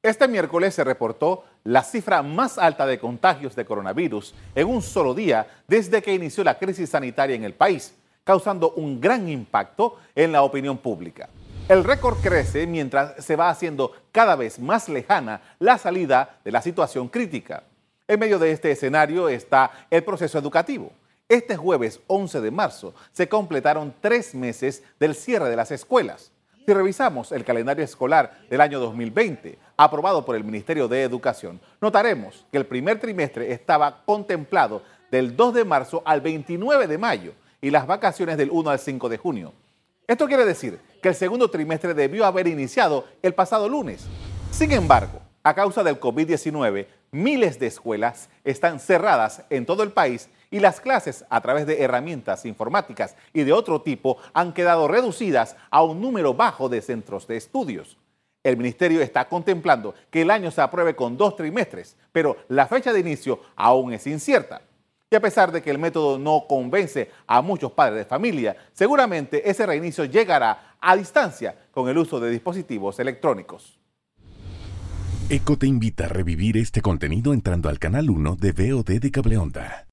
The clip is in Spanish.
Este miércoles se reportó la cifra más alta de contagios de coronavirus en un solo día desde que inició la crisis sanitaria en el país, causando un gran impacto en la opinión pública. El récord crece mientras se va haciendo cada vez más lejana la salida de la situación crítica. En medio de este escenario está el proceso educativo. Este jueves 11 de marzo se completaron tres meses del cierre de las escuelas. Si revisamos el calendario escolar del año 2020, aprobado por el Ministerio de Educación, notaremos que el primer trimestre estaba contemplado del 2 de marzo al 29 de mayo y las vacaciones del 1 al 5 de junio. Esto quiere decir que el segundo trimestre debió haber iniciado el pasado lunes. Sin embargo, a causa del COVID-19, miles de escuelas están cerradas en todo el país y las clases a través de herramientas informáticas y de otro tipo han quedado reducidas a un número bajo de centros de estudios. El ministerio está contemplando que el año se apruebe con dos trimestres, pero la fecha de inicio aún es incierta. Y a pesar de que el método no convence a muchos padres de familia, seguramente ese reinicio llegará a distancia con el uso de dispositivos electrónicos. ECO te invita a revivir este contenido entrando al canal 1 de VOD de Cableonda.